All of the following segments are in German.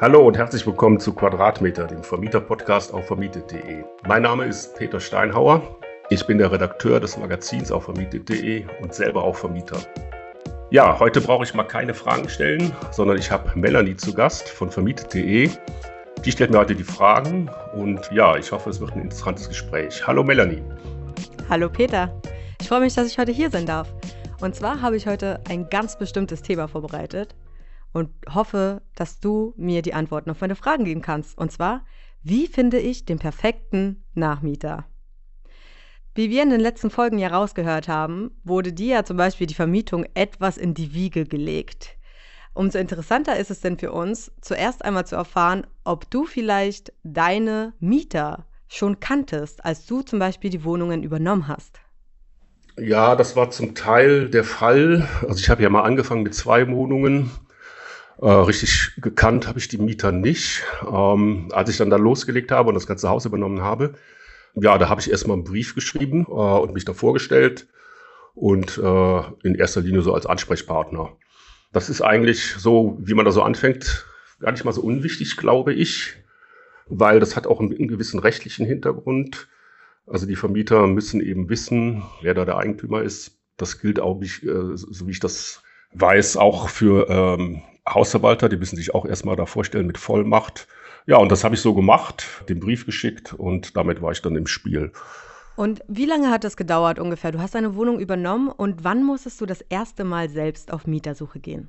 Hallo und herzlich willkommen zu Quadratmeter, dem Vermieter-Podcast auf vermietet.de. Mein Name ist Peter Steinhauer. Ich bin der Redakteur des Magazins auf vermietet.de und selber auch Vermieter. Ja, heute brauche ich mal keine Fragen stellen, sondern ich habe Melanie zu Gast von vermietet.de. Die stellt mir heute die Fragen und ja, ich hoffe, es wird ein interessantes Gespräch. Hallo Melanie. Hallo Peter. Ich freue mich, dass ich heute hier sein darf. Und zwar habe ich heute ein ganz bestimmtes Thema vorbereitet und hoffe, dass du mir die Antworten auf meine Fragen geben kannst. Und zwar, wie finde ich den perfekten Nachmieter? Wie wir in den letzten Folgen ja rausgehört haben, wurde dir ja zum Beispiel die Vermietung etwas in die Wiege gelegt. Umso interessanter ist es denn für uns, zuerst einmal zu erfahren, ob du vielleicht deine Mieter schon kanntest, als du zum Beispiel die Wohnungen übernommen hast. Ja, das war zum Teil der Fall. Also ich habe ja mal angefangen mit zwei Wohnungen äh, richtig gekannt habe ich die Mieter nicht. Ähm, als ich dann da losgelegt habe und das ganze Haus übernommen habe, ja, da habe ich erstmal einen Brief geschrieben äh, und mich da vorgestellt und äh, in erster Linie so als Ansprechpartner. Das ist eigentlich so, wie man da so anfängt, gar nicht mal so unwichtig, glaube ich, weil das hat auch einen, einen gewissen rechtlichen Hintergrund. Also die Vermieter müssen eben wissen, wer da der Eigentümer ist. Das gilt auch, äh, so wie ich das weiß, auch für ähm, Hausverwalter, die müssen sich auch erstmal da vorstellen mit Vollmacht. Ja, und das habe ich so gemacht, den Brief geschickt und damit war ich dann im Spiel. Und wie lange hat das gedauert ungefähr? Du hast eine Wohnung übernommen und wann musstest du das erste Mal selbst auf Mietersuche gehen?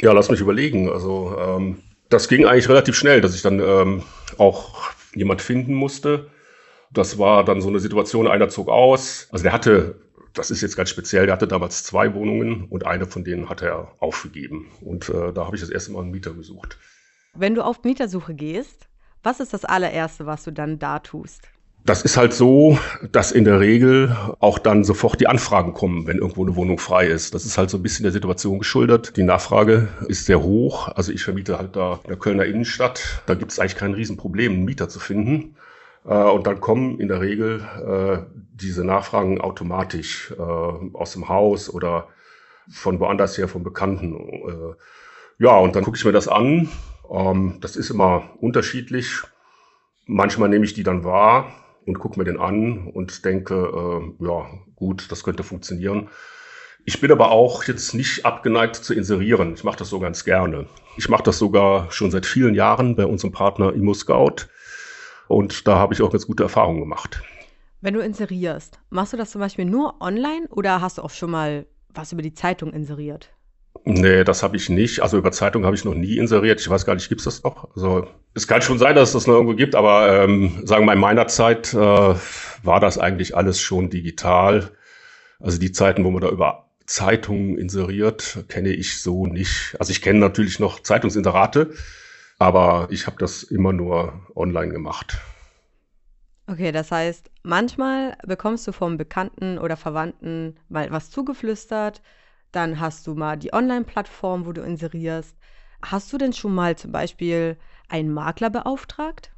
Ja, lass mich überlegen. Also ähm, das ging eigentlich relativ schnell, dass ich dann ähm, auch jemand finden musste. Das war dann so eine Situation, einer zog aus. Also der hatte das ist jetzt ganz speziell, der hatte damals zwei Wohnungen und eine von denen hat er aufgegeben. Und äh, da habe ich das erste Mal einen Mieter gesucht. Wenn du auf Mietersuche gehst, was ist das allererste, was du dann da tust? Das ist halt so, dass in der Regel auch dann sofort die Anfragen kommen, wenn irgendwo eine Wohnung frei ist. Das ist halt so ein bisschen der Situation geschuldet. Die Nachfrage ist sehr hoch. Also ich vermiete halt da in der Kölner Innenstadt. Da gibt es eigentlich kein Riesenproblem, einen Mieter zu finden. Äh, und dann kommen in der Regel äh, diese Nachfragen automatisch äh, aus dem Haus oder von woanders her, von Bekannten. Äh, ja, und dann gucke ich mir das an. Ähm, das ist immer unterschiedlich. Manchmal nehme ich die dann wahr und gucke mir den an und denke, äh, ja, gut, das könnte funktionieren. Ich bin aber auch jetzt nicht abgeneigt zu inserieren. Ich mache das so ganz gerne. Ich mache das sogar schon seit vielen Jahren bei unserem Partner ImmoScout. Und da habe ich auch ganz gute Erfahrungen gemacht. Wenn du inserierst, machst du das zum Beispiel nur online oder hast du auch schon mal was über die Zeitung inseriert? Nee, das habe ich nicht. Also über Zeitung habe ich noch nie inseriert. Ich weiß gar nicht, gibt es das noch? Also es kann schon sein, dass es das noch irgendwo gibt, aber ähm, sagen wir mal, in meiner Zeit äh, war das eigentlich alles schon digital. Also die Zeiten, wo man da über Zeitungen inseriert, kenne ich so nicht. Also ich kenne natürlich noch Zeitungsinserate, aber ich habe das immer nur online gemacht. Okay, das heißt, manchmal bekommst du vom Bekannten oder Verwandten mal was zugeflüstert, dann hast du mal die Online-Plattform, wo du inserierst. Hast du denn schon mal zum Beispiel einen Makler beauftragt?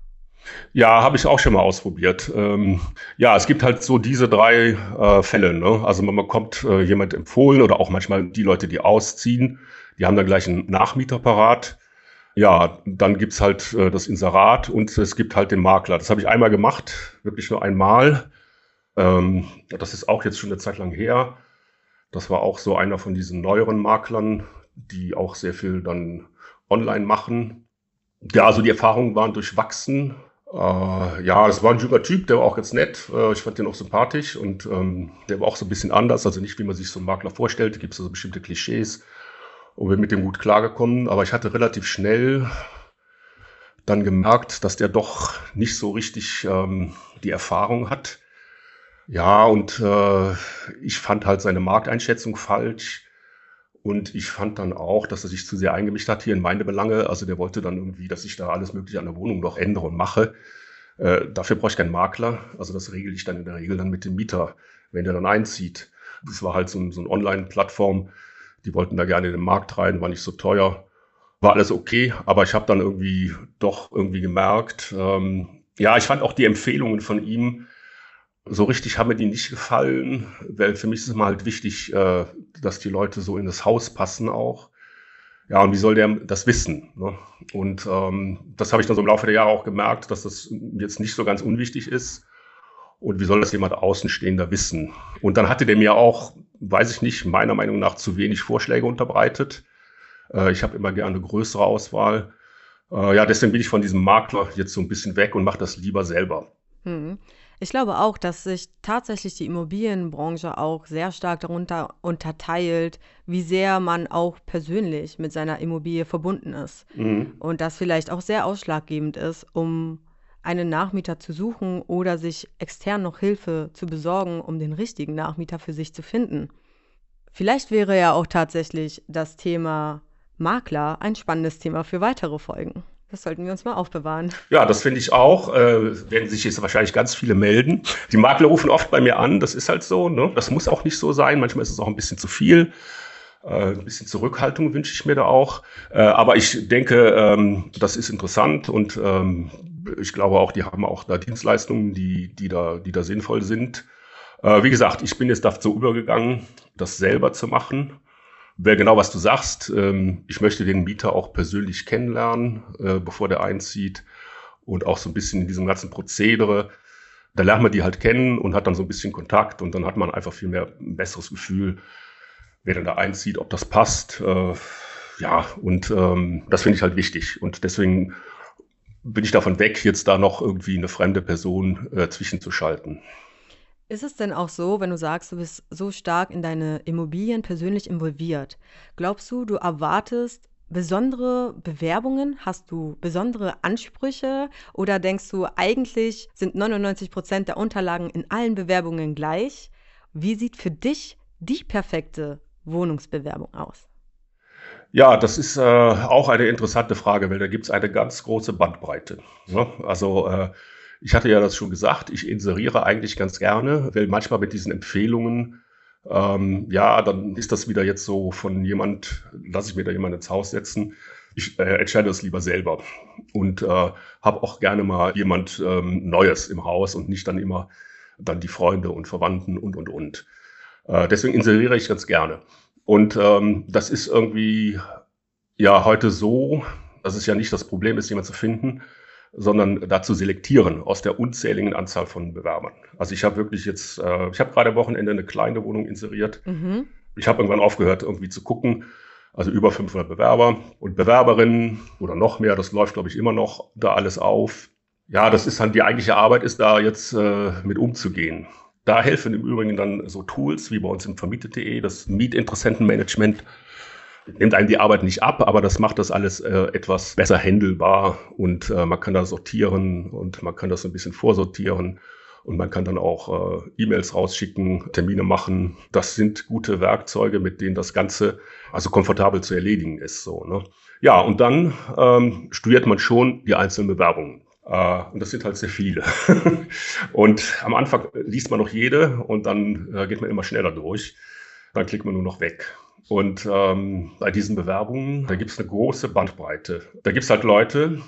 Ja, habe ich auch schon mal ausprobiert. Ähm, ja, es gibt halt so diese drei äh, Fälle. Ne? Also man bekommt äh, jemand empfohlen oder auch manchmal die Leute, die ausziehen, die haben dann gleich einen Nachmieter parat. Ja, dann gibt's halt äh, das Inserat und es gibt halt den Makler. Das habe ich einmal gemacht, wirklich nur einmal. Ähm, das ist auch jetzt schon eine Zeit lang her. Das war auch so einer von diesen neueren Maklern, die auch sehr viel dann online machen. Ja, also die Erfahrungen waren durchwachsen. Äh, ja, das war ein junger Typ, der war auch ganz nett. Äh, ich fand den auch sympathisch und ähm, der war auch so ein bisschen anders. Also nicht, wie man sich so einen Makler vorstellt. Da gibt es also bestimmte Klischees und bin mit dem gut klargekommen. Aber ich hatte relativ schnell dann gemerkt, dass der doch nicht so richtig ähm, die Erfahrung hat. Ja, und äh, ich fand halt seine Markteinschätzung falsch. Und ich fand dann auch, dass er sich zu sehr eingemischt hat hier in meine Belange. Also der wollte dann irgendwie, dass ich da alles Mögliche an der Wohnung noch ändere und mache. Äh, dafür brauche ich keinen Makler. Also das regel ich dann in der Regel dann mit dem Mieter, wenn der dann einzieht. Das war halt so, so eine Online-Plattform, die wollten da gerne in den Markt rein, war nicht so teuer. War alles okay, aber ich habe dann irgendwie doch irgendwie gemerkt, ähm, ja, ich fand auch die Empfehlungen von ihm, so richtig haben mir die nicht gefallen, weil für mich ist es immer halt wichtig, äh, dass die Leute so in das Haus passen auch. Ja, und wie soll der das wissen? Ne? Und ähm, das habe ich dann so im Laufe der Jahre auch gemerkt, dass das jetzt nicht so ganz unwichtig ist. Und wie soll das jemand Außenstehender wissen? Und dann hatte der mir auch, weiß ich nicht, meiner Meinung nach zu wenig Vorschläge unterbreitet. Äh, ich habe immer gerne eine größere Auswahl. Äh, ja, deswegen bin ich von diesem Makler jetzt so ein bisschen weg und mache das lieber selber. Hm. Ich glaube auch, dass sich tatsächlich die Immobilienbranche auch sehr stark darunter unterteilt, wie sehr man auch persönlich mit seiner Immobilie verbunden ist. Mhm. Und das vielleicht auch sehr ausschlaggebend ist, um einen Nachmieter zu suchen oder sich extern noch Hilfe zu besorgen, um den richtigen Nachmieter für sich zu finden. Vielleicht wäre ja auch tatsächlich das Thema Makler ein spannendes Thema für weitere Folgen. Das sollten wir uns mal aufbewahren. Ja, das finde ich auch. Äh, werden sich jetzt wahrscheinlich ganz viele melden. Die Makler rufen oft bei mir an, das ist halt so. Ne? Das muss auch nicht so sein. Manchmal ist es auch ein bisschen zu viel. Äh, ein bisschen Zurückhaltung wünsche ich mir da auch. Äh, aber ich denke, ähm, das ist interessant und ähm, ich glaube auch, die haben auch da Dienstleistungen, die, die, da, die da sinnvoll sind. Äh, wie gesagt, ich bin jetzt dazu übergegangen, das selber zu machen wäre genau, was du sagst. Ähm, ich möchte den Mieter auch persönlich kennenlernen, äh, bevor der einzieht und auch so ein bisschen in diesem ganzen Prozedere. Da lernt man die halt kennen und hat dann so ein bisschen Kontakt und dann hat man einfach viel mehr ein besseres Gefühl, wer denn da einzieht, ob das passt. Äh, ja, und ähm, das finde ich halt wichtig. Und deswegen bin ich davon weg, jetzt da noch irgendwie eine fremde Person äh, zwischenzuschalten. Ist es denn auch so, wenn du sagst, du bist so stark in deine Immobilien persönlich involviert? Glaubst du, du erwartest besondere Bewerbungen? Hast du besondere Ansprüche? Oder denkst du, eigentlich sind 99 Prozent der Unterlagen in allen Bewerbungen gleich? Wie sieht für dich die perfekte Wohnungsbewerbung aus? Ja, das ist äh, auch eine interessante Frage, weil da gibt es eine ganz große Bandbreite. Ne? Also äh, ich hatte ja das schon gesagt, ich inseriere eigentlich ganz gerne, weil manchmal mit diesen Empfehlungen, ähm, ja, dann ist das wieder jetzt so von jemand, lasse ich mir da jemand ins Haus setzen. Ich äh, entscheide das lieber selber und äh, habe auch gerne mal jemand ähm, Neues im Haus und nicht dann immer dann die Freunde und Verwandten und, und, und. Äh, deswegen inseriere ich ganz gerne. Und ähm, das ist irgendwie ja heute so, dass es ja nicht das Problem ist, jemanden zu finden, sondern dazu selektieren aus der unzähligen Anzahl von Bewerbern. Also ich habe wirklich jetzt, äh, ich habe gerade am Wochenende eine kleine Wohnung inseriert. Mhm. Ich habe irgendwann aufgehört, irgendwie zu gucken. Also über 500 Bewerber und Bewerberinnen oder noch mehr. Das läuft, glaube ich, immer noch da alles auf. Ja, das ist dann die eigentliche Arbeit, ist da jetzt äh, mit umzugehen. Da helfen im Übrigen dann so Tools wie bei uns im Vermietet.de, das Mietinteressentenmanagement nimmt einem die Arbeit nicht ab, aber das macht das alles äh, etwas besser händelbar und äh, man kann da sortieren und man kann das ein bisschen vorsortieren und man kann dann auch äh, E-Mails rausschicken, Termine machen. Das sind gute Werkzeuge, mit denen das Ganze also komfortabel zu erledigen ist. So, ne? Ja, und dann ähm, studiert man schon die einzelnen Bewerbungen. Uh, und das sind halt sehr viele. und am Anfang liest man noch jede und dann uh, geht man immer schneller durch. Dann klickt man nur noch weg. Und ähm, bei diesen Bewerbungen, da gibt es eine große Bandbreite. Da gibt es halt Leute,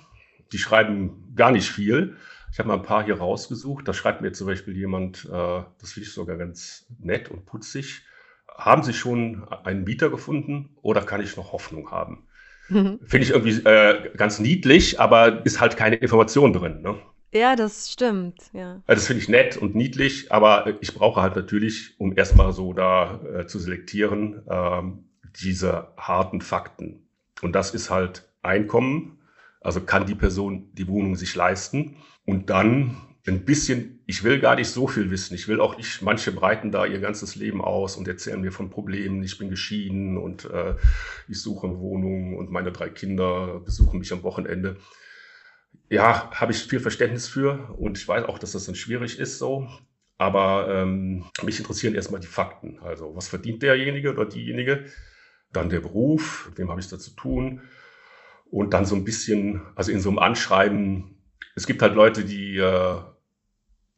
die schreiben gar nicht viel. Ich habe mal ein paar hier rausgesucht. Da schreibt mir zum Beispiel jemand, äh, das finde ich sogar ganz nett und putzig. Haben Sie schon einen Mieter gefunden oder kann ich noch Hoffnung haben? Mhm. Finde ich irgendwie äh, ganz niedlich, aber ist halt keine Information drin. Ne? Ja, das stimmt, ja. Das finde ich nett und niedlich, aber ich brauche halt natürlich, um erstmal so da äh, zu selektieren, ähm, diese harten Fakten. Und das ist halt Einkommen, also kann die Person die Wohnung sich leisten und dann ein bisschen, ich will gar nicht so viel wissen. Ich will auch nicht, manche breiten da ihr ganzes Leben aus und erzählen mir von Problemen. Ich bin geschieden und äh, ich suche eine Wohnung und meine drei Kinder besuchen mich am Wochenende ja, habe ich viel Verständnis für und ich weiß auch, dass das dann schwierig ist so. Aber ähm, mich interessieren erstmal die Fakten. Also, was verdient derjenige oder diejenige? Dann der Beruf, mit wem habe ich da zu tun? Und dann so ein bisschen, also in so einem Anschreiben, es gibt halt Leute, die äh,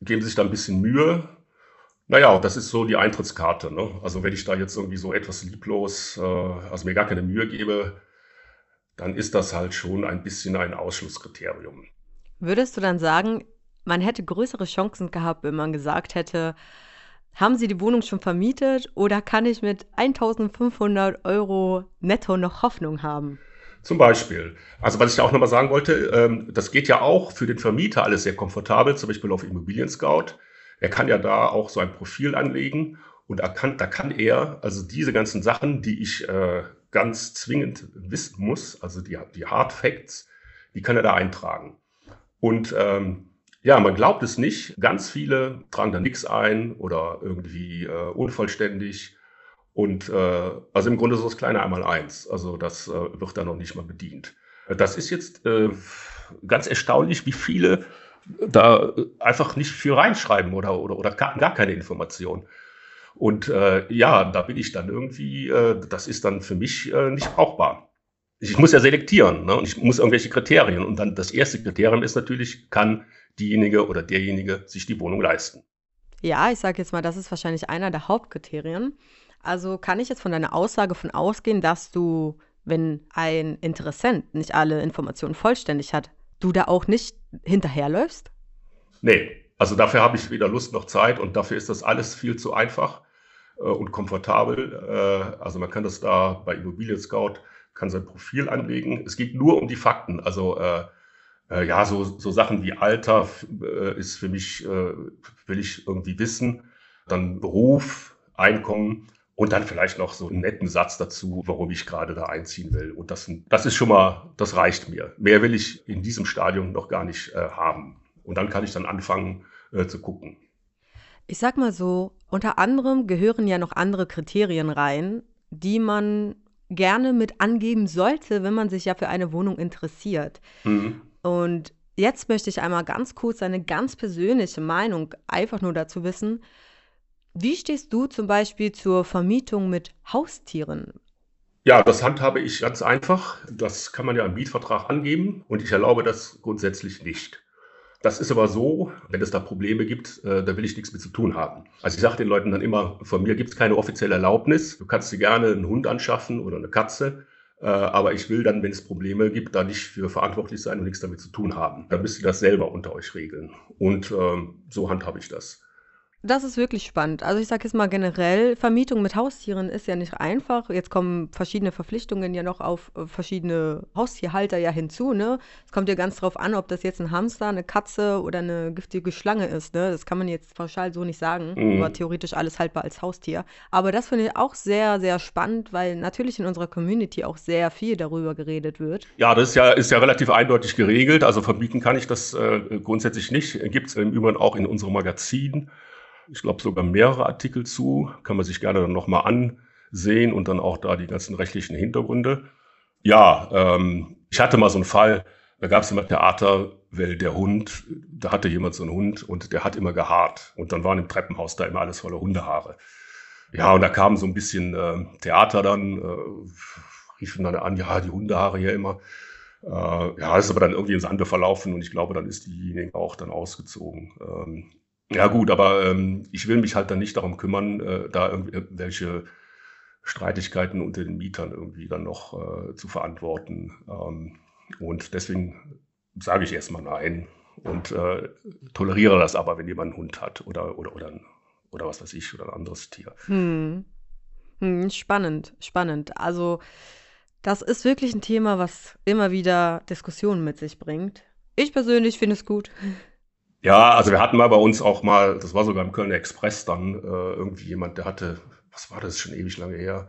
geben sich da ein bisschen Mühe. Naja, das ist so die Eintrittskarte. Ne? Also wenn ich da jetzt irgendwie so etwas lieblos, äh, also mir gar keine Mühe gebe, dann ist das halt schon ein bisschen ein Ausschlusskriterium. Würdest du dann sagen, man hätte größere Chancen gehabt, wenn man gesagt hätte, Haben Sie die Wohnung schon vermietet oder kann ich mit 1500 Euro netto noch Hoffnung haben? Zum Beispiel. Also was ich da auch nochmal sagen wollte, ähm, das geht ja auch für den Vermieter alles sehr komfortabel, zum Beispiel auf Immobilien Scout. Er kann ja da auch so ein Profil anlegen und er kann, da kann er also diese ganzen Sachen, die ich äh, ganz zwingend wissen muss, also die, die Hard Facts, die kann er da eintragen. Und ähm, ja, man glaubt es nicht. Ganz viele tragen da nichts ein oder irgendwie äh, unvollständig. Und äh, also im Grunde so das kleine Einmaleins. Also das äh, wird da noch nicht mal bedient. Das ist jetzt äh, ganz erstaunlich, wie viele da einfach nicht viel reinschreiben oder, oder, oder gar keine Information. Und äh, ja, da bin ich dann irgendwie, äh, das ist dann für mich äh, nicht brauchbar. Ich muss ja selektieren ne? und ich muss irgendwelche Kriterien. Und dann das erste Kriterium ist natürlich, kann diejenige oder derjenige sich die Wohnung leisten. Ja, ich sage jetzt mal, das ist wahrscheinlich einer der Hauptkriterien. Also kann ich jetzt von deiner Aussage von ausgehen, dass du, wenn ein Interessent nicht alle Informationen vollständig hat, du da auch nicht hinterherläufst? Nee, also dafür habe ich weder Lust noch Zeit und dafür ist das alles viel zu einfach äh, und komfortabel. Äh, also man kann das da bei Immobilien Scout, kann sein Profil anlegen. Es geht nur um die Fakten. Also äh, äh ja, so, so Sachen wie Alter äh, ist für mich, äh, will ich irgendwie wissen. Dann Beruf, Einkommen und dann vielleicht noch so einen netten Satz dazu, warum ich gerade da einziehen will. Und das, das ist schon mal, das reicht mir. Mehr will ich in diesem Stadium noch gar nicht haben. Und dann kann ich dann anfangen zu gucken. Ich sag mal so, unter anderem gehören ja noch andere Kriterien rein, die man gerne mit angeben sollte, wenn man sich ja für eine Wohnung interessiert. Mhm. Und jetzt möchte ich einmal ganz kurz eine ganz persönliche Meinung einfach nur dazu wissen. Wie stehst du zum Beispiel zur Vermietung mit Haustieren? Ja, das handhabe ich ganz einfach. Das kann man ja im Mietvertrag angeben und ich erlaube das grundsätzlich nicht. Das ist aber so, wenn es da Probleme gibt, äh, da will ich nichts mit zu tun haben. Also ich sage den Leuten dann immer, von mir gibt es keine offizielle Erlaubnis. Du kannst dir gerne einen Hund anschaffen oder eine Katze. Äh, aber ich will dann, wenn es Probleme gibt, da nicht für verantwortlich sein und nichts damit zu tun haben. Da müsst ihr das selber unter euch regeln. Und ähm, so handhabe ich das. Das ist wirklich spannend. Also ich sage jetzt mal generell, Vermietung mit Haustieren ist ja nicht einfach. Jetzt kommen verschiedene Verpflichtungen ja noch auf äh, verschiedene Haustierhalter ja hinzu. Ne? Es kommt ja ganz drauf an, ob das jetzt ein Hamster, eine Katze oder eine giftige Schlange ist. Ne? Das kann man jetzt pauschal so nicht sagen, mhm. aber theoretisch alles haltbar als Haustier. Aber das finde ich auch sehr, sehr spannend, weil natürlich in unserer Community auch sehr viel darüber geredet wird. Ja, das ist ja, ist ja relativ eindeutig geregelt. Also verbieten kann ich das äh, grundsätzlich nicht. Gibt es im Übrigen auch in unserem Magazin ich glaube, sogar mehrere Artikel zu. Kann man sich gerne dann nochmal ansehen und dann auch da die ganzen rechtlichen Hintergründe. Ja, ähm, ich hatte mal so einen Fall, da gab es immer Theater, weil der Hund, da hatte jemand so einen Hund und der hat immer gehaart. Und dann waren im Treppenhaus da immer alles voller Hundehaare. Ja, und da kam so ein bisschen äh, Theater dann, äh, riefen dann an, ja, die Hundehaare hier immer. Äh, ja, ist aber dann irgendwie im Sande verlaufen und ich glaube, dann ist diejenige auch dann ausgezogen. Ähm, ja gut, aber ähm, ich will mich halt dann nicht darum kümmern, äh, da irgendwelche Streitigkeiten unter den Mietern irgendwie dann noch äh, zu verantworten. Ähm, und deswegen sage ich erstmal nein und äh, toleriere das aber, wenn jemand einen Hund hat oder, oder, oder, oder was weiß ich, oder ein anderes Tier. Hm. Hm, spannend, spannend. Also das ist wirklich ein Thema, was immer wieder Diskussionen mit sich bringt. Ich persönlich finde es gut. Ja, also wir hatten mal bei uns auch mal, das war sogar im Kölner Express dann, äh, irgendwie jemand, der hatte, was war das, schon ewig lange her,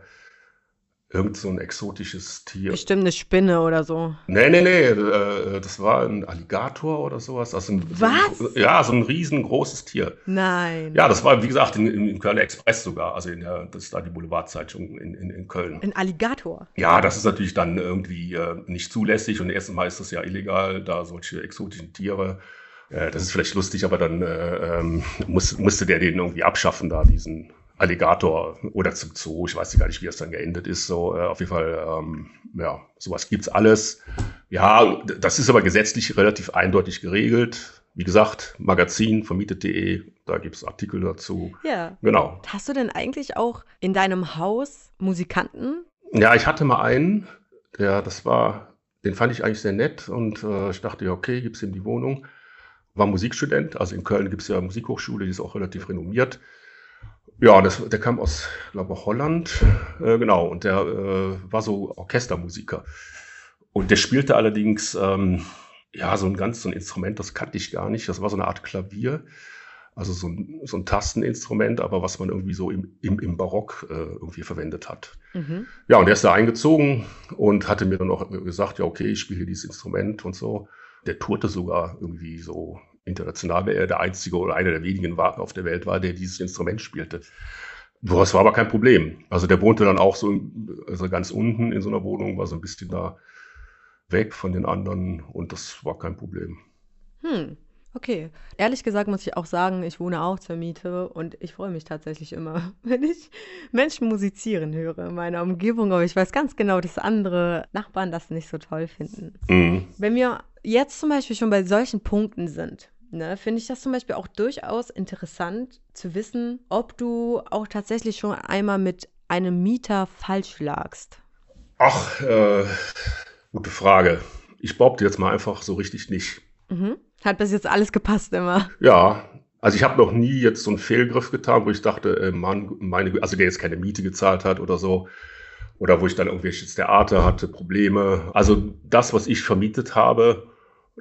irgend so ein exotisches Tier. Bestimmt eine Spinne oder so. Nee, nee, nee, äh, das war ein Alligator oder sowas. Also ein, was? So ein, ja, so ein riesengroßes Tier. Nein. Ja, das war, wie gesagt, im, im Kölner Express sogar, also in der, das ist da die Boulevardzeitung in, in, in Köln. Ein Alligator? Ja, das ist natürlich dann irgendwie äh, nicht zulässig und erstens mal ist es ja illegal, da solche exotischen Tiere äh, das ist vielleicht lustig, aber dann äh, ähm, muss, musste der den irgendwie abschaffen, da diesen Alligator oder zum Zoo. Ich weiß gar nicht, wie es dann geendet ist. So, äh, auf jeden Fall, ähm, ja, sowas gibt's alles. Ja, das ist aber gesetzlich relativ eindeutig geregelt. Wie gesagt, Magazin, vermietet.de, da gibt's Artikel dazu. Ja. Genau. Hast du denn eigentlich auch in deinem Haus Musikanten? Ja, ich hatte mal einen, der, das war, den fand ich eigentlich sehr nett und äh, ich dachte, ja, okay, gib's ihm die Wohnung war Musikstudent. Also in Köln gibt es ja eine Musikhochschule, die ist auch relativ renommiert. Ja, das, der kam aus, glaube ich, Holland, äh, genau, und der äh, war so Orchestermusiker. Und der spielte allerdings, ähm, ja, so ein ganz so ein Instrument, das kannte ich gar nicht. Das war so eine Art Klavier, also so ein, so ein Tasteninstrument, aber was man irgendwie so im, im, im Barock äh, irgendwie verwendet hat. Mhm. Ja, und der ist da eingezogen und hatte mir dann auch gesagt, ja, okay, ich spiele hier dieses Instrument und so. Der tourte sogar irgendwie so international, weil er der einzige oder einer der wenigen war, auf der Welt war, der dieses Instrument spielte. Das war aber kein Problem. Also der wohnte dann auch so also ganz unten in so einer Wohnung, war so ein bisschen da weg von den anderen und das war kein Problem. Hm, okay. Ehrlich gesagt muss ich auch sagen, ich wohne auch zur Miete und ich freue mich tatsächlich immer, wenn ich Menschen musizieren höre in meiner Umgebung, aber ich weiß ganz genau, dass andere Nachbarn das nicht so toll finden. Mhm. Wenn wir jetzt zum Beispiel schon bei solchen Punkten sind, ne, finde ich das zum Beispiel auch durchaus interessant zu wissen, ob du auch tatsächlich schon einmal mit einem Mieter falsch lagst. Ach, äh, gute Frage. Ich behaupte jetzt mal einfach so richtig nicht. Mhm. Hat bis jetzt alles gepasst immer. Ja, also ich habe noch nie jetzt so einen Fehlgriff getan, wo ich dachte, äh, Mann, meine, also der jetzt keine Miete gezahlt hat oder so. Oder wo ich dann irgendwelches Theater hatte, Probleme. Also das, was ich vermietet habe,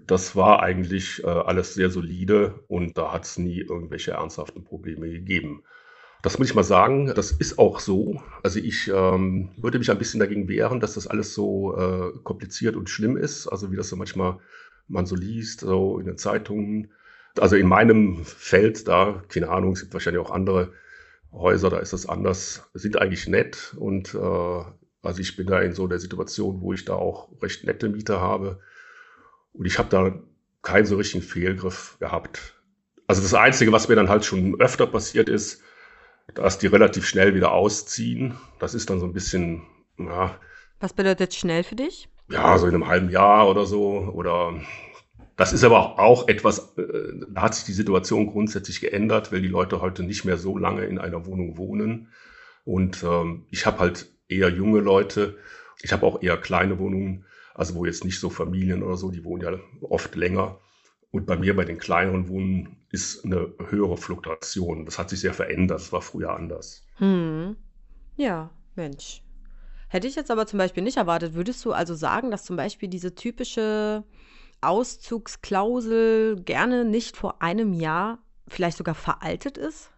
das war eigentlich äh, alles sehr solide und da hat es nie irgendwelche ernsthaften Probleme gegeben. Das muss ich mal sagen, das ist auch so. Also ich ähm, würde mich ein bisschen dagegen wehren, dass das alles so äh, kompliziert und schlimm ist, also wie das so manchmal man so liest, so in den Zeitungen. Also in meinem Feld da, keine Ahnung, es gibt wahrscheinlich auch andere Häuser, da ist das anders, sind eigentlich nett und äh, also ich bin da in so der Situation, wo ich da auch recht nette Mieter habe und ich habe da keinen so richtigen Fehlgriff gehabt. Also das Einzige, was mir dann halt schon öfter passiert ist, dass die relativ schnell wieder ausziehen. Das ist dann so ein bisschen, ja. Was bedeutet schnell für dich? Ja, so in einem halben Jahr oder so. Oder das ist aber auch etwas, äh, da hat sich die Situation grundsätzlich geändert, weil die Leute heute nicht mehr so lange in einer Wohnung wohnen. Und ähm, ich habe halt eher junge Leute. Ich habe auch eher kleine Wohnungen. Also wo jetzt nicht so Familien oder so, die wohnen ja oft länger. Und bei mir, bei den kleineren Wohnen, ist eine höhere Fluktuation. Das hat sich sehr verändert. Das war früher anders. Hm. Ja, Mensch. Hätte ich jetzt aber zum Beispiel nicht erwartet, würdest du also sagen, dass zum Beispiel diese typische Auszugsklausel gerne nicht vor einem Jahr vielleicht sogar veraltet ist?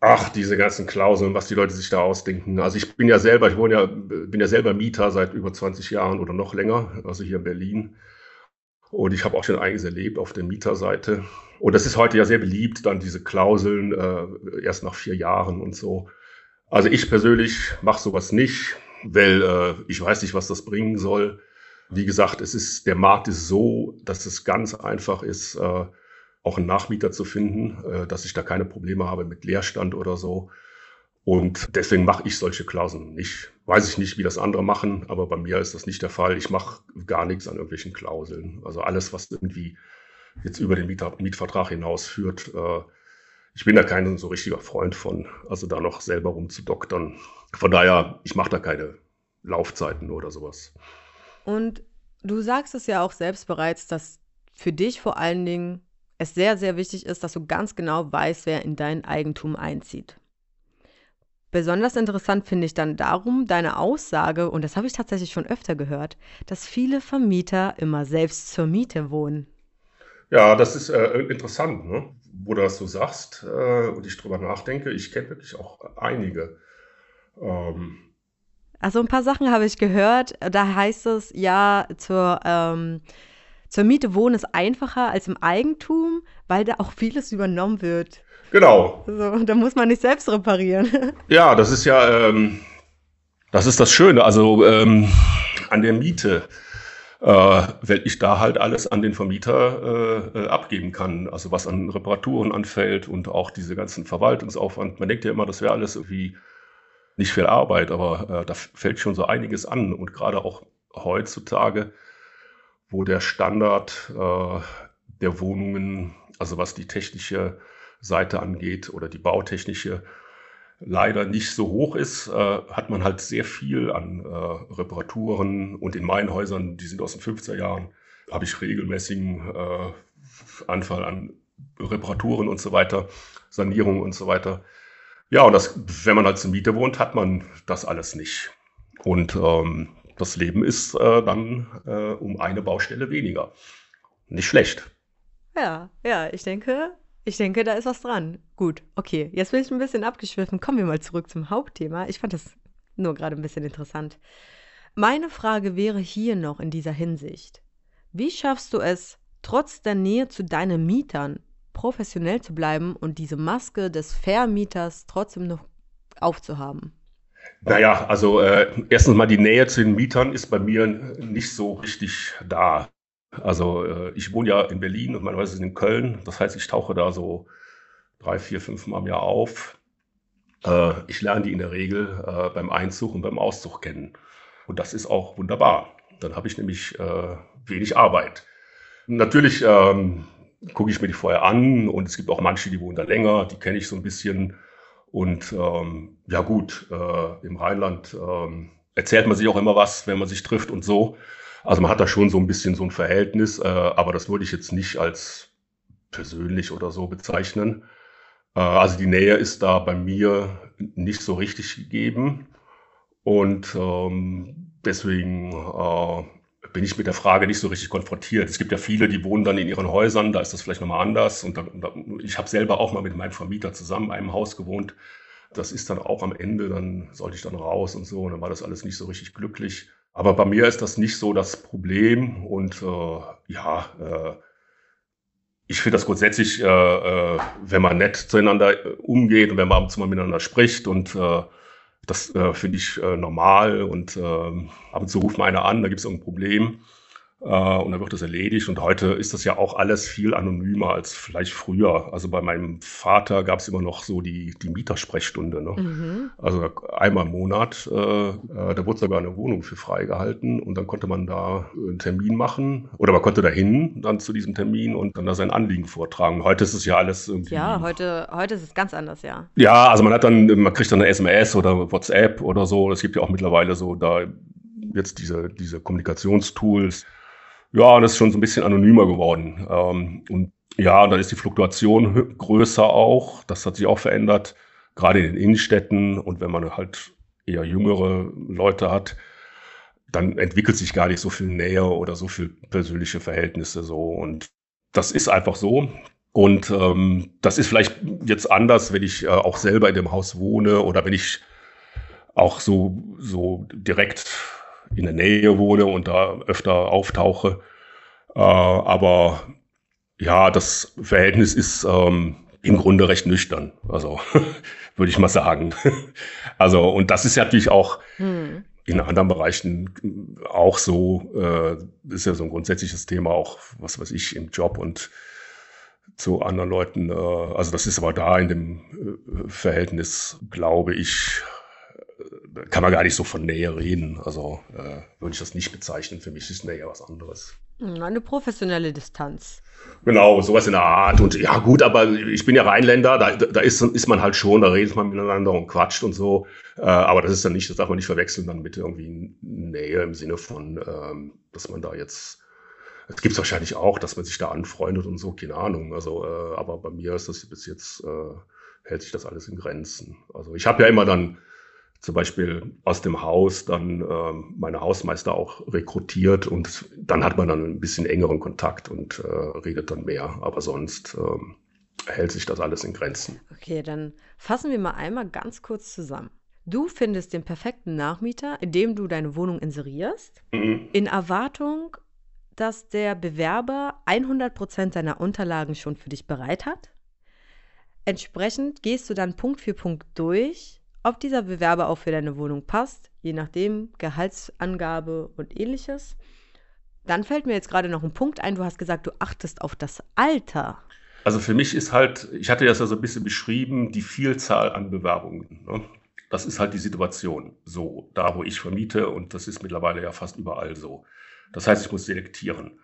Ach, diese ganzen Klauseln, was die Leute sich da ausdenken. Also ich bin ja selber, ich wohne ja, bin ja selber Mieter seit über 20 Jahren oder noch länger, also hier in Berlin. Und ich habe auch schon einiges erlebt auf der Mieterseite. Und das ist heute ja sehr beliebt, dann diese Klauseln äh, erst nach vier Jahren und so. Also ich persönlich mache sowas nicht, weil äh, ich weiß nicht, was das bringen soll. Wie gesagt, es ist, der Markt ist so, dass es ganz einfach ist, äh, auch einen Nachmieter zu finden, äh, dass ich da keine Probleme habe mit Leerstand oder so. Und deswegen mache ich solche Klauseln nicht. Weiß ich nicht, wie das andere machen, aber bei mir ist das nicht der Fall. Ich mache gar nichts an irgendwelchen Klauseln. Also alles, was irgendwie jetzt über den Mietvertrag hinausführt. Äh, ich bin da kein so richtiger Freund von, also da noch selber rumzudoktern. Von daher, ich mache da keine Laufzeiten oder sowas. Und du sagst es ja auch selbst bereits, dass für dich vor allen Dingen es sehr, sehr wichtig ist, dass du ganz genau weißt, wer in dein Eigentum einzieht. Besonders interessant finde ich dann darum deine Aussage, und das habe ich tatsächlich schon öfter gehört, dass viele Vermieter immer selbst zur Miete wohnen. Ja, das ist äh, interessant, ne? Wo du das so sagst äh, und ich drüber nachdenke. Ich kenne wirklich auch einige. Ähm, also ein paar Sachen habe ich gehört. Da heißt es ja zur ähm, zur Miete wohnen ist einfacher als im Eigentum, weil da auch vieles übernommen wird. Genau. So, da muss man nicht selbst reparieren. Ja, das ist ja, ähm, das ist das Schöne. Also ähm, an der Miete, äh, weil ich da halt alles an den Vermieter äh, äh, abgeben kann. Also was an Reparaturen anfällt und auch diese ganzen Verwaltungsaufwand. Man denkt ja immer, das wäre alles irgendwie nicht viel Arbeit, aber äh, da fällt schon so einiges an. Und gerade auch heutzutage wo der Standard äh, der Wohnungen, also was die technische Seite angeht oder die bautechnische, leider nicht so hoch ist, äh, hat man halt sehr viel an äh, Reparaturen und in meinen Häusern, die sind aus den 50er Jahren, habe ich regelmäßigen äh, Anfall an Reparaturen und so weiter, Sanierungen und so weiter. Ja, und das, wenn man halt zur Miete wohnt, hat man das alles nicht. Und ähm, das Leben ist dann um eine Baustelle weniger. Nicht schlecht. Ja, ja, ich denke, ich denke, da ist was dran. Gut, okay. Jetzt bin ich ein bisschen abgeschwiffen. Kommen wir mal zurück zum Hauptthema. Ich fand das nur gerade ein bisschen interessant. Meine Frage wäre hier noch in dieser Hinsicht. Wie schaffst du es, trotz der Nähe zu deinen Mietern professionell zu bleiben und diese Maske des Vermieters trotzdem noch aufzuhaben? Naja, also äh, erstens mal die Nähe zu den Mietern ist bei mir nicht so richtig da. Also äh, ich wohne ja in Berlin und meine Häuser sind in Köln. Das heißt, ich tauche da so drei, vier, fünf Mal im Jahr auf. Äh, ich lerne die in der Regel äh, beim Einzug und beim Auszug kennen. Und das ist auch wunderbar. Dann habe ich nämlich wenig Arbeit. Natürlich ähm, gucke ich mir die vorher an und es gibt auch manche, die wohnen da länger, die kenne ich so ein bisschen. Und ähm, ja gut, im Rheinland ähm, erzählt man sich auch immer was, wenn man sich trifft und so. Also man hat da schon so ein bisschen so ein Verhältnis, äh, aber das würde ich jetzt nicht als persönlich oder so bezeichnen. Äh, also die Nähe ist da bei mir nicht so richtig gegeben. Und ähm, deswegen äh, bin ich mit der Frage nicht so richtig konfrontiert. Es gibt ja viele, die wohnen dann in ihren Häusern, da ist das vielleicht nochmal anders. Und da, ich habe selber auch mal mit meinem Vermieter zusammen in einem Haus gewohnt. Das ist dann auch am Ende, dann sollte ich dann raus und so. Und dann war das alles nicht so richtig glücklich. Aber bei mir ist das nicht so das Problem. Und äh, ja, äh, ich finde das grundsätzlich, äh, äh, wenn man nett zueinander äh, umgeht und wenn man ab und zu mal miteinander spricht und äh, das äh, finde ich äh, normal und äh, ab und zu ruft mal einer an, da gibt es irgendein Problem und dann wird das erledigt. Und heute ist das ja auch alles viel anonymer als vielleicht früher. Also bei meinem Vater gab es immer noch so die, die Mietersprechstunde. Ne? Mhm. Also einmal im Monat, äh, äh, da wurde sogar eine Wohnung für freigehalten und dann konnte man da einen Termin machen oder man konnte dahin dann zu diesem Termin und dann da sein Anliegen vortragen. Heute ist es ja alles irgendwie. Ja, heute, heute ist es ganz anders, ja. Ja, also man hat dann, man kriegt dann eine SMS oder WhatsApp oder so. Es gibt ja auch mittlerweile so da jetzt diese, diese Kommunikationstools. Ja, das ist schon so ein bisschen anonymer geworden. Ähm, und ja, dann ist die Fluktuation größer auch. Das hat sich auch verändert, gerade in den Innenstädten. Und wenn man halt eher jüngere Leute hat, dann entwickelt sich gar nicht so viel Nähe oder so viel persönliche Verhältnisse so. Und das ist einfach so. Und ähm, das ist vielleicht jetzt anders, wenn ich äh, auch selber in dem Haus wohne oder wenn ich auch so, so direkt in der Nähe wohne und da öfter auftauche. Äh, aber ja, das Verhältnis ist ähm, im Grunde recht nüchtern. Also würde ich mal sagen. also, und das ist ja natürlich auch hm. in anderen Bereichen auch so, äh, ist ja so ein grundsätzliches Thema, auch was weiß ich, im Job und zu anderen Leuten. Äh, also das ist aber da in dem äh, Verhältnis, glaube ich, kann man gar nicht so von Nähe reden. Also äh, würde ich das nicht bezeichnen. Für mich ist Nähe was anderes. Hm, eine professionelle Distanz. Genau, sowas in der Art. Und ja, gut, aber ich bin ja Rheinländer, da, da ist, ist man halt schon, da redet man miteinander und quatscht und so. Äh, aber das ist dann nicht, das darf man nicht verwechseln dann mit irgendwie Nähe im Sinne von, ähm, dass man da jetzt. Es gibt es wahrscheinlich auch, dass man sich da anfreundet und so, keine Ahnung. Also, äh, aber bei mir ist das bis jetzt, äh, hält sich das alles in Grenzen. Also ich habe ja immer dann zum Beispiel aus dem Haus dann ähm, meine Hausmeister auch rekrutiert und dann hat man dann ein bisschen engeren Kontakt und äh, redet dann mehr. Aber sonst ähm, hält sich das alles in Grenzen. Okay, dann fassen wir mal einmal ganz kurz zusammen. Du findest den perfekten Nachmieter, indem du deine Wohnung inserierst, mhm. in Erwartung, dass der Bewerber 100% deiner Unterlagen schon für dich bereit hat. Entsprechend gehst du dann Punkt für Punkt durch ob dieser Bewerber auch für deine Wohnung passt, je nachdem, Gehaltsangabe und ähnliches. Dann fällt mir jetzt gerade noch ein Punkt ein, du hast gesagt, du achtest auf das Alter. Also für mich ist halt, ich hatte das ja so ein bisschen beschrieben, die Vielzahl an Bewerbungen. Ne? Das ist halt die Situation. So, da wo ich vermiete und das ist mittlerweile ja fast überall so. Das heißt, ich muss selektieren.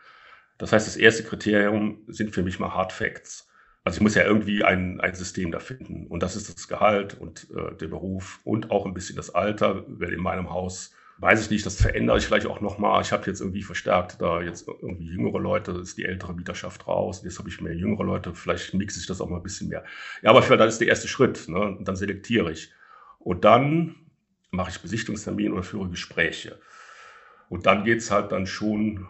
Das heißt, das erste Kriterium sind für mich mal Hard Facts. Also ich muss ja irgendwie ein, ein System da finden. Und das ist das Gehalt und äh, der Beruf und auch ein bisschen das Alter, weil in meinem Haus weiß ich nicht, das verändere ich vielleicht auch nochmal. Ich habe jetzt irgendwie verstärkt da jetzt irgendwie jüngere Leute, ist die ältere Mieterschaft raus, jetzt habe ich mehr jüngere Leute, vielleicht mixe ich das auch mal ein bisschen mehr. Ja, aber das ist der erste Schritt, ne? Und dann selektiere ich. Und dann mache ich Besichtigungstermin oder führe Gespräche. Und dann geht es halt dann schon,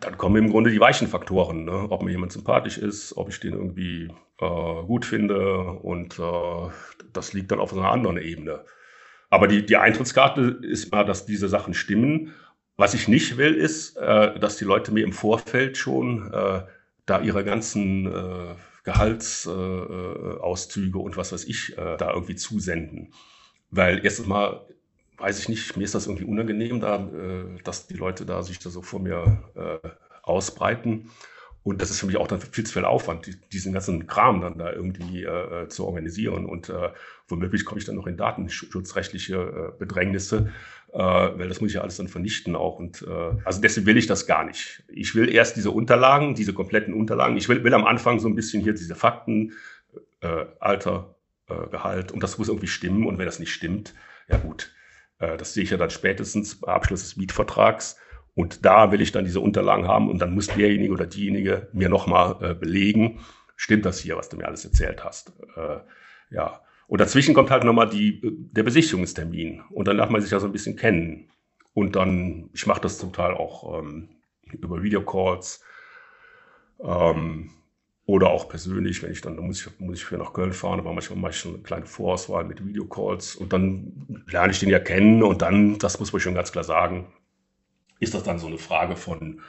dann kommen im Grunde die weichen Faktoren, ne? ob mir jemand sympathisch ist, ob ich den irgendwie äh, gut finde und äh, das liegt dann auf einer anderen Ebene. Aber die, die Eintrittskarte ist mal, dass diese Sachen stimmen. Was ich nicht will, ist, äh, dass die Leute mir im Vorfeld schon äh, da ihre ganzen äh, Gehaltsauszüge und was weiß ich äh, da irgendwie zusenden. Weil erstens mal, weiß ich nicht, mir ist das irgendwie unangenehm, da, äh, dass die Leute da sich da so vor mir äh, ausbreiten. Und das ist für mich auch dann viel zu viel Aufwand, diesen ganzen Kram dann da irgendwie äh, äh, zu organisieren. Und äh, womöglich komme ich dann noch in datenschutzrechtliche äh, Bedrängnisse, äh, weil das muss ich ja alles dann vernichten auch. Und äh, also deswegen will ich das gar nicht. Ich will erst diese Unterlagen, diese kompletten Unterlagen. Ich will, will am Anfang so ein bisschen hier diese Fakten, Alter, Gehalt und das muss irgendwie stimmen. Und wenn das nicht stimmt, ja gut, das sehe ich ja dann spätestens bei Abschluss des Mietvertrags und da will ich dann diese Unterlagen haben und dann muss derjenige oder diejenige mir nochmal äh, belegen, stimmt das hier, was du mir alles erzählt hast. Äh, ja. Und dazwischen kommt halt nochmal die, der Besichtigungstermin. Und dann lernt man sich ja so ein bisschen kennen. Und dann, ich mache das zum Teil auch ähm, über Videocalls ähm, oder auch persönlich, wenn ich dann, dann muss ich, muss ich für nach Köln fahren, aber manchmal mache ich schon eine kleine Vorauswahl mit Videocalls und dann lerne ich den ja kennen und dann, das muss man schon ganz klar sagen, ist das dann so eine Frage von,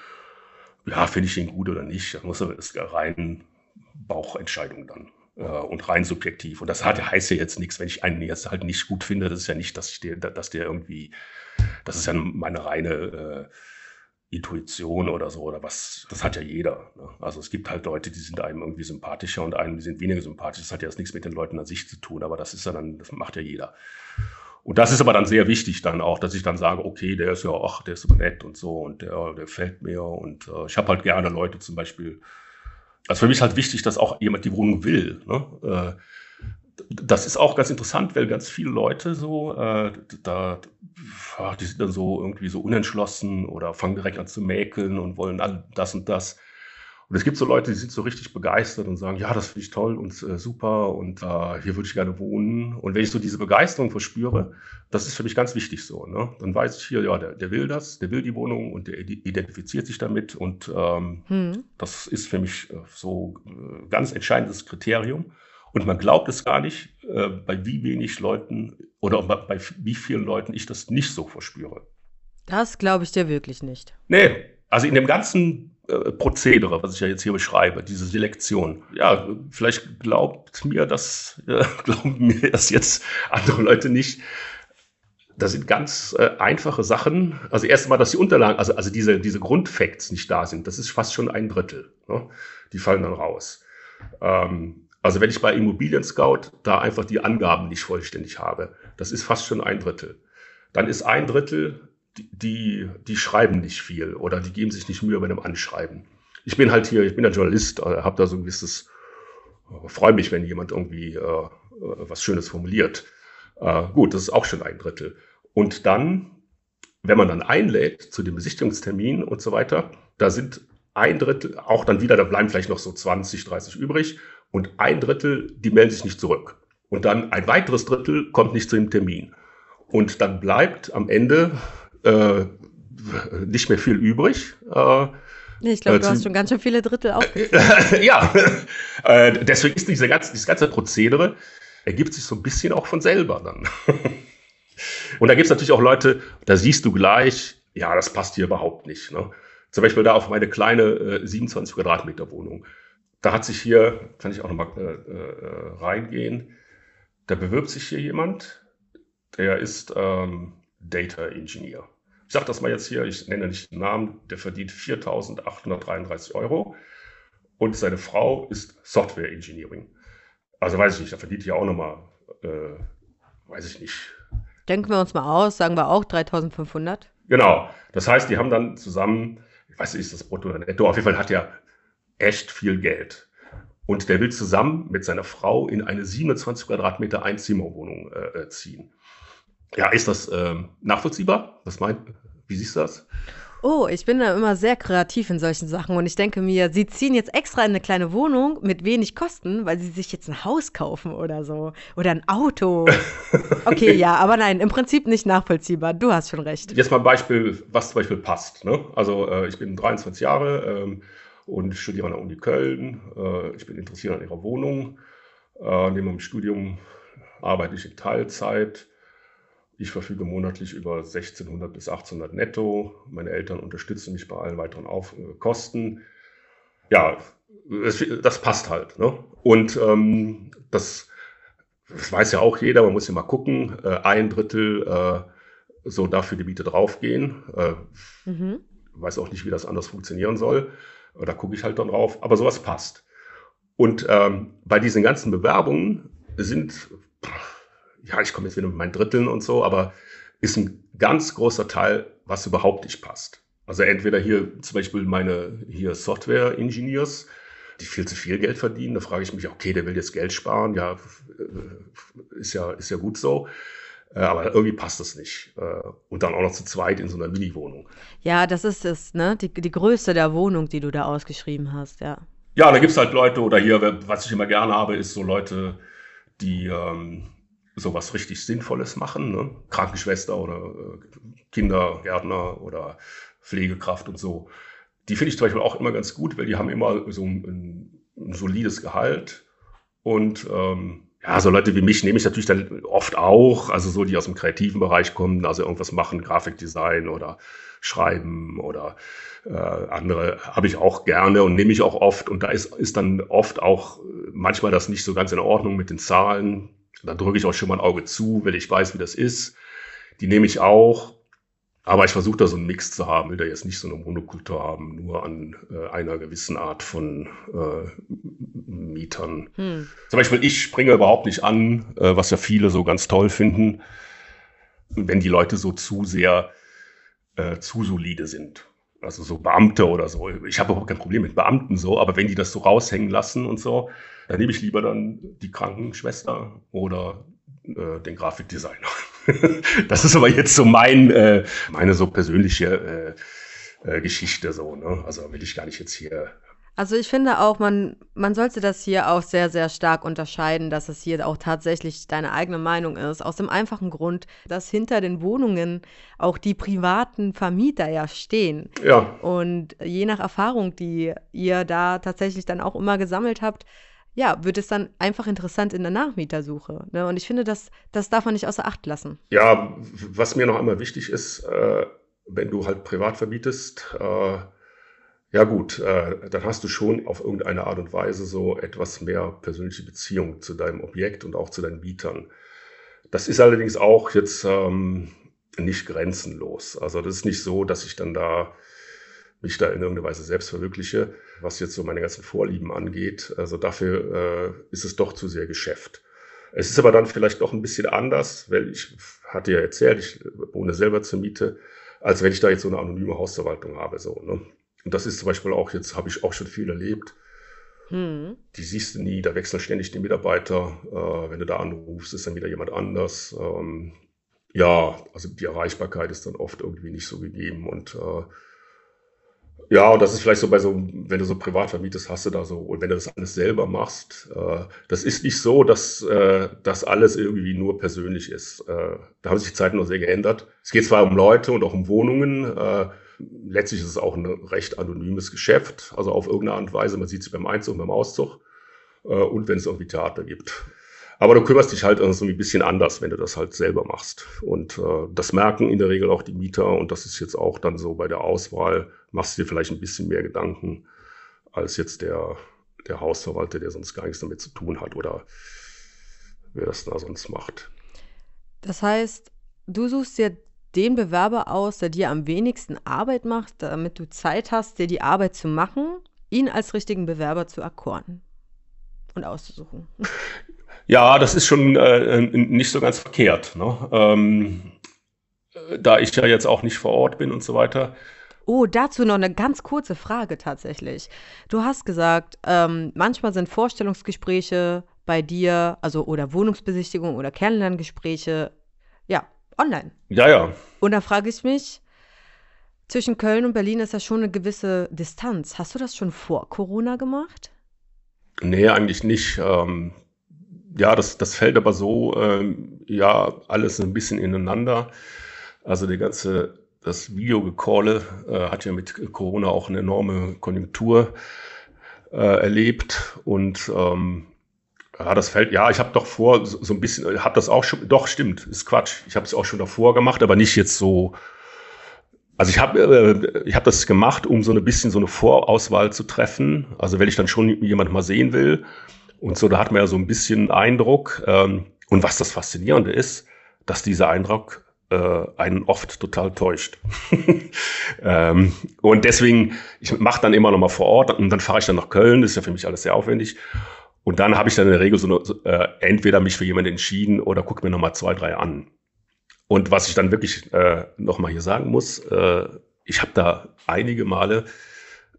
ja, finde ich ihn gut oder nicht? Das muss ist rein Bauchentscheidung dann äh, und rein subjektiv. Und das hat, heißt ja jetzt nichts, wenn ich einen jetzt halt nicht gut finde, das ist ja nicht, dass ich der, dass der irgendwie, das ist ja meine reine äh, Intuition oder so oder was, das hat ja jeder. Ne? Also es gibt halt Leute, die sind einem irgendwie sympathischer und einem, die sind weniger sympathisch. Das hat ja jetzt nichts mit den Leuten an sich zu tun, aber das ist ja dann, das macht ja jeder. Und das ist aber dann sehr wichtig dann auch, dass ich dann sage, okay, der ist ja, ach, der ist so nett und so und der, der fällt mir und äh, ich habe halt gerne Leute zum Beispiel. Also für mich ist halt wichtig, dass auch jemand die Wohnung will. Ne? Äh, das ist auch ganz interessant, weil ganz viele Leute so, äh, da, die sind dann so irgendwie so unentschlossen oder fangen direkt an zu mäkeln und wollen all das und das. Und es gibt so Leute, die sind so richtig begeistert und sagen, ja, das finde ich toll und äh, super und äh, hier würde ich gerne wohnen. Und wenn ich so diese Begeisterung verspüre, das ist für mich ganz wichtig so. Ne? Dann weiß ich hier, ja, der, der will das, der will die Wohnung und der identifiziert sich damit. Und ähm, hm. das ist für mich äh, so äh, ganz entscheidendes Kriterium. Und man glaubt es gar nicht, äh, bei wie wenig Leuten oder bei, wie vielen Leuten ich das nicht so verspüre. Das glaube ich dir wirklich nicht. Nee, also in dem ganzen äh, Prozedere, was ich ja jetzt hier beschreibe, diese Selektion. Ja, vielleicht glaubt mir das, äh, glauben mir das jetzt andere Leute nicht. Das sind ganz äh, einfache Sachen. Also erstmal, dass die Unterlagen, also, also diese, diese Grundfacts nicht da sind, das ist fast schon ein Drittel. Ne? Die fallen dann raus. Ähm, also wenn ich bei Immobilien Scout da einfach die Angaben nicht vollständig habe, das ist fast schon ein Drittel. Dann ist ein Drittel die, die schreiben nicht viel oder die geben sich nicht Mühe bei dem Anschreiben. Ich bin halt hier, ich bin ja Journalist, äh, habe da so ein gewisses, äh, freue mich, wenn jemand irgendwie äh, äh, was Schönes formuliert. Äh, gut, das ist auch schon ein Drittel. Und dann, wenn man dann einlädt zu dem Besichtigungstermin und so weiter, da sind ein Drittel, auch dann wieder, da bleiben vielleicht noch so 20, 30 übrig und ein Drittel, die melden sich nicht zurück. Und dann ein weiteres Drittel kommt nicht zu dem Termin. Und dann bleibt am Ende äh, nicht mehr viel übrig. Äh, ich glaube, du hast schon ganz schön viele Drittel aufgezählt. ja, äh, deswegen ist diese ganze, dieses ganze Prozedere ergibt sich so ein bisschen auch von selber dann. Und da gibt es natürlich auch Leute, da siehst du gleich, ja, das passt hier überhaupt nicht. Ne? Zum Beispiel da auf meine kleine äh, 27 Quadratmeter Wohnung. Da hat sich hier, kann ich auch nochmal äh, äh, reingehen, da bewirbt sich hier jemand, der ist ähm, Data Engineer. Ich sage das mal jetzt hier, ich nenne nicht den Namen, der verdient 4.833 Euro und seine Frau ist Software Engineering. Also weiß ich nicht, da verdient ja auch nochmal, äh, weiß ich nicht. Denken wir uns mal aus, sagen wir auch 3.500. Genau, das heißt, die haben dann zusammen, ich weiß nicht, ist das Brutto oder Netto, auf jeden Fall hat er echt viel Geld. Und der will zusammen mit seiner Frau in eine 27 Quadratmeter Einzimmerwohnung äh, ziehen. Ja, ist das ähm, nachvollziehbar? Was meint, wie siehst du das? Oh, ich bin da immer sehr kreativ in solchen Sachen und ich denke mir, sie ziehen jetzt extra in eine kleine Wohnung mit wenig Kosten, weil sie sich jetzt ein Haus kaufen oder so. Oder ein Auto. Okay, ja, aber nein, im Prinzip nicht nachvollziehbar. Du hast schon recht. Jetzt mal ein Beispiel, was zum Beispiel passt. Ne? Also äh, ich bin 23 Jahre ähm, und studiere an der Uni Köln. Äh, ich bin interessiert an ihrer Wohnung. Äh, neben meinem Studium arbeite ich in Teilzeit ich verfüge monatlich über 1600 bis 1800 netto. Meine Eltern unterstützen mich bei allen weiteren Auf äh, Kosten. Ja, das, das passt halt. Ne? Und ähm, das, das, weiß ja auch jeder, man muss ja mal gucken. Äh, ein Drittel äh, so dafür die Miete draufgehen. Äh, mhm. Weiß auch nicht, wie das anders funktionieren soll. Da gucke ich halt dann drauf. Aber sowas passt. Und ähm, bei diesen ganzen Bewerbungen sind ja, ich komme jetzt wieder mit meinen Dritteln und so, aber ist ein ganz großer Teil, was überhaupt nicht passt. Also entweder hier zum Beispiel meine hier Software-Engineers, die viel zu viel Geld verdienen. Da frage ich mich, okay, der will jetzt Geld sparen, ja, äh, ist ja, ist ja gut so. Äh, aber irgendwie passt das nicht. Äh, und dann auch noch zu zweit in so einer Mini-Wohnung. Ja, das ist es, ne? Die, die Größe der Wohnung, die du da ausgeschrieben hast, ja. Ja, da gibt es halt Leute, oder hier, was ich immer gerne habe, ist so Leute, die ähm, sowas richtig Sinnvolles machen. Ne? Krankenschwester oder äh, Kindergärtner oder Pflegekraft und so. Die finde ich zum Beispiel auch immer ganz gut, weil die haben immer so ein, ein solides Gehalt. Und ähm, ja, so Leute wie mich nehme ich natürlich dann oft auch, also so, die aus dem kreativen Bereich kommen, also irgendwas machen, Grafikdesign oder Schreiben oder äh, andere habe ich auch gerne und nehme ich auch oft. Und da ist, ist dann oft auch manchmal das nicht so ganz in Ordnung mit den Zahlen. Da drücke ich auch schon mal ein Auge zu, weil ich weiß, wie das ist. Die nehme ich auch. Aber ich versuche da so einen Mix zu haben, will da jetzt nicht so eine Monokultur haben, nur an äh, einer gewissen Art von äh, Mietern. Hm. Zum Beispiel, ich springe überhaupt nicht an, äh, was ja viele so ganz toll finden, wenn die Leute so zu sehr äh, zu solide sind. Also so Beamte oder so. Ich habe überhaupt kein Problem mit Beamten so, aber wenn die das so raushängen lassen und so, dann nehme ich lieber dann die Krankenschwester oder äh, den Grafikdesigner. das ist aber jetzt so mein, äh, meine so persönliche äh, äh, Geschichte so. Ne? Also will ich gar nicht jetzt hier also ich finde auch, man, man sollte das hier auch sehr, sehr stark unterscheiden, dass es hier auch tatsächlich deine eigene Meinung ist. Aus dem einfachen Grund, dass hinter den Wohnungen auch die privaten Vermieter ja stehen. Ja. Und je nach Erfahrung, die ihr da tatsächlich dann auch immer gesammelt habt, ja, wird es dann einfach interessant in der Nachmietersuche. Ne? Und ich finde, das, das darf man nicht außer Acht lassen. Ja, was mir noch einmal wichtig ist, äh, wenn du halt privat vermietest, äh, ja gut, äh, dann hast du schon auf irgendeine Art und Weise so etwas mehr persönliche Beziehung zu deinem Objekt und auch zu deinen Mietern. Das ist allerdings auch jetzt ähm, nicht grenzenlos. Also das ist nicht so, dass ich dann da mich da in irgendeiner Weise selbst verwirkliche, was jetzt so meine ganzen Vorlieben angeht. Also dafür äh, ist es doch zu sehr Geschäft. Es ist aber dann vielleicht doch ein bisschen anders, weil ich hatte ja erzählt, ich wohne selber zur Miete, als wenn ich da jetzt so eine anonyme Hausverwaltung habe. So, ne? Und das ist zum Beispiel auch, jetzt habe ich auch schon viel erlebt. Hm. Die siehst du nie, da wechseln ständig die Mitarbeiter. Äh, wenn du da anrufst, ist dann wieder jemand anders. Ähm, ja, also die Erreichbarkeit ist dann oft irgendwie nicht so gegeben und äh, ja, und das ist vielleicht so bei so, wenn du so privat vermietest, hast du da so, und wenn du das alles selber machst, äh, das ist nicht so, dass äh, das alles irgendwie nur persönlich ist. Äh, da haben sich die Zeiten noch sehr geändert. Es geht zwar um Leute und auch um Wohnungen, äh, letztlich ist es auch ein recht anonymes Geschäft, also auf irgendeine Art und Weise, man sieht es beim Einzug, beim Auszug äh, und wenn es irgendwie Theater gibt. Aber du kümmerst dich halt so ein bisschen anders, wenn du das halt selber machst. Und äh, das merken in der Regel auch die Mieter. Und das ist jetzt auch dann so bei der Auswahl, machst du dir vielleicht ein bisschen mehr Gedanken als jetzt der, der Hausverwalter, der sonst gar nichts damit zu tun hat oder wer das da sonst macht. Das heißt, du suchst dir den Bewerber aus, der dir am wenigsten Arbeit macht, damit du Zeit hast, dir die Arbeit zu machen, ihn als richtigen Bewerber zu akkorden und auszusuchen. Ja, das ist schon äh, nicht so ganz verkehrt. Ne? Ähm, da ich ja jetzt auch nicht vor Ort bin und so weiter. Oh, dazu noch eine ganz kurze Frage tatsächlich. Du hast gesagt, ähm, manchmal sind Vorstellungsgespräche bei dir, also oder Wohnungsbesichtigung oder Kennenlerngespräche, ja, online. Ja, ja. Und da frage ich mich, zwischen Köln und Berlin ist ja schon eine gewisse Distanz. Hast du das schon vor Corona gemacht? Nee, eigentlich nicht. Ähm, ja, das, das fällt aber so, ähm, ja, alles ein bisschen ineinander. Also der ganze, das Videogecalle äh, hat ja mit Corona auch eine enorme Konjunktur äh, erlebt und ähm, ja, das fällt, ja, ich habe doch vor, so, so ein bisschen, habe das auch schon, doch, stimmt, ist Quatsch. Ich habe es auch schon davor gemacht, aber nicht jetzt so. Also ich habe äh, ich hab das gemacht, um so ein bisschen so eine Vorauswahl zu treffen. Also wenn ich dann schon jemand mal sehen will. Und so, da hat man ja so ein bisschen Eindruck. Ähm, und was das Faszinierende ist, dass dieser Eindruck äh, einen oft total täuscht. ähm, und deswegen, ich mache dann immer noch mal vor Ort und dann fahre ich dann nach Köln. Das ist ja für mich alles sehr aufwendig. Und dann habe ich dann in der Regel so eine, äh, entweder mich für jemanden entschieden oder gucke mir nochmal zwei, drei an. Und was ich dann wirklich äh, nochmal hier sagen muss, äh, ich habe da einige Male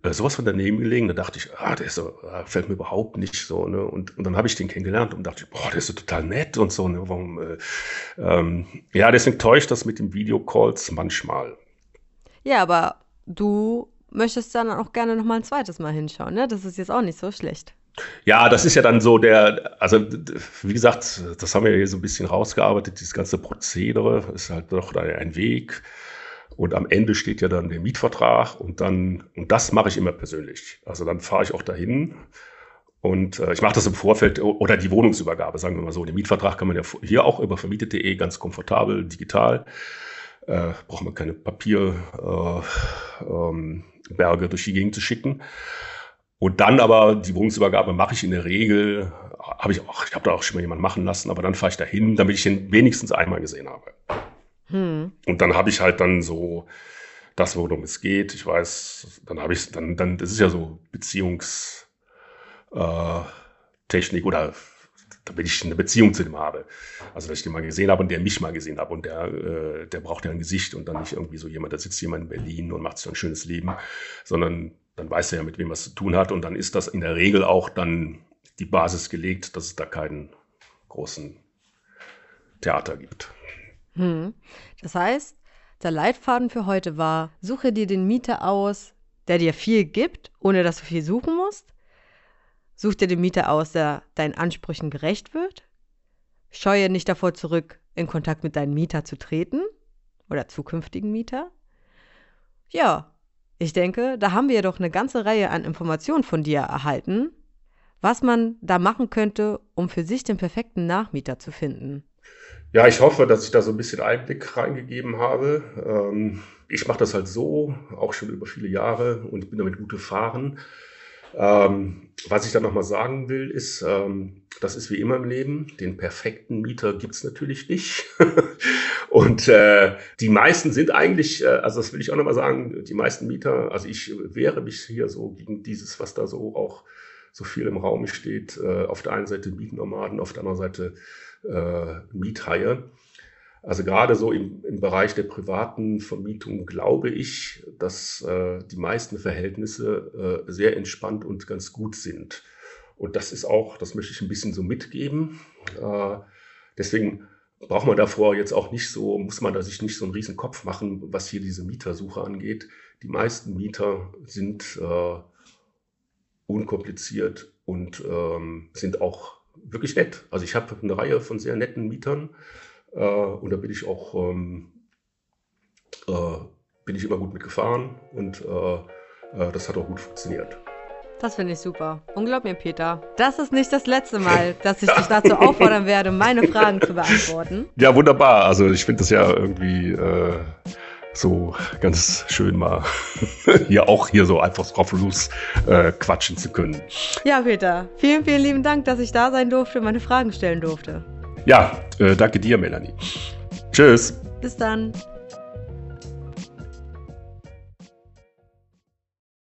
äh, sowas von daneben gelegen. Da dachte ich, ah, der ist so, ah, fällt mir überhaupt nicht so. Ne? Und, und dann habe ich den kennengelernt und dachte, boah, der ist so total nett und so. Ne? Warum, äh, ähm, ja, deswegen täuscht das mit den Videocalls manchmal. Ja, aber du möchtest dann auch gerne nochmal ein zweites Mal hinschauen. Ne? Das ist jetzt auch nicht so schlecht. Ja, das ist ja dann so der, also wie gesagt, das haben wir hier so ein bisschen rausgearbeitet, dieses ganze Prozedere ist halt doch ein Weg. Und am Ende steht ja dann der Mietvertrag und dann, und das mache ich immer persönlich. Also dann fahre ich auch dahin und äh, ich mache das im Vorfeld oder die Wohnungsübergabe, sagen wir mal so. Den Mietvertrag kann man ja hier auch über vermietet.de ganz komfortabel, digital. Äh, braucht man keine Papierberge äh, ähm, durch die Gegend zu schicken. Und dann aber die Wohnungsübergabe mache ich in der Regel, habe ich auch, ich habe da auch schon mal jemanden machen lassen, aber dann fahre ich dahin, damit ich ihn wenigstens einmal gesehen habe. Hm. Und dann habe ich halt dann so das, worum es geht. Ich weiß, dann habe ich, dann, dann, das ist ja so Beziehungstechnik äh, oder damit ich eine Beziehung zu dem habe. Also, dass ich den mal gesehen habe und der mich mal gesehen habe und der, äh, der braucht ja ein Gesicht und dann nicht irgendwie so jemand, da sitzt jemand in Berlin und macht sich ein schönes Leben, sondern dann weiß er ja, mit wem er es zu tun hat und dann ist das in der Regel auch dann die Basis gelegt, dass es da keinen großen Theater gibt. Hm. Das heißt, der Leitfaden für heute war, suche dir den Mieter aus, der dir viel gibt, ohne dass du viel suchen musst. Such dir den Mieter aus, der deinen Ansprüchen gerecht wird. Scheue nicht davor zurück, in Kontakt mit deinem Mieter zu treten oder zukünftigen Mieter. Ja, ich denke, da haben wir doch eine ganze Reihe an Informationen von dir erhalten, was man da machen könnte, um für sich den perfekten Nachmieter zu finden. Ja, ich hoffe, dass ich da so ein bisschen Einblick reingegeben habe. Ähm, ich mache das halt so, auch schon über viele Jahre und bin damit gut gefahren. Ähm, was ich da nochmal sagen will, ist, ähm, das ist wie immer im Leben, den perfekten Mieter gibt's natürlich nicht. und äh, die meisten sind eigentlich, äh, also das will ich auch nochmal sagen, die meisten Mieter, also ich wehre mich hier so gegen dieses, was da so auch so viel im Raum steht. Äh, auf der einen Seite Mietnomaden, auf der anderen Seite äh, Miethaie. Also gerade so im, im Bereich der privaten Vermietung glaube ich, dass äh, die meisten Verhältnisse äh, sehr entspannt und ganz gut sind. Und das ist auch, das möchte ich ein bisschen so mitgeben. Äh, deswegen braucht man davor jetzt auch nicht so, muss man da sich nicht so einen riesen Kopf machen, was hier diese Mietersuche angeht. Die meisten Mieter sind äh, unkompliziert und ähm, sind auch wirklich nett. Also ich habe eine Reihe von sehr netten Mietern äh, und da bin ich auch ähm, äh, bin ich immer gut mitgefahren und äh, äh, das hat auch gut funktioniert. Das finde ich super. Und glaub mir, Peter, das ist nicht das letzte Mal, dass ich dich dazu auffordern werde, meine Fragen zu beantworten. Ja, wunderbar. Also ich finde das ja irgendwie äh, so ganz schön mal hier auch hier so einfach drauf los äh, quatschen zu können. Ja, Peter, vielen, vielen lieben Dank, dass ich da sein durfte und meine Fragen stellen durfte. Ja, äh, danke dir, Melanie. Tschüss. Bis dann.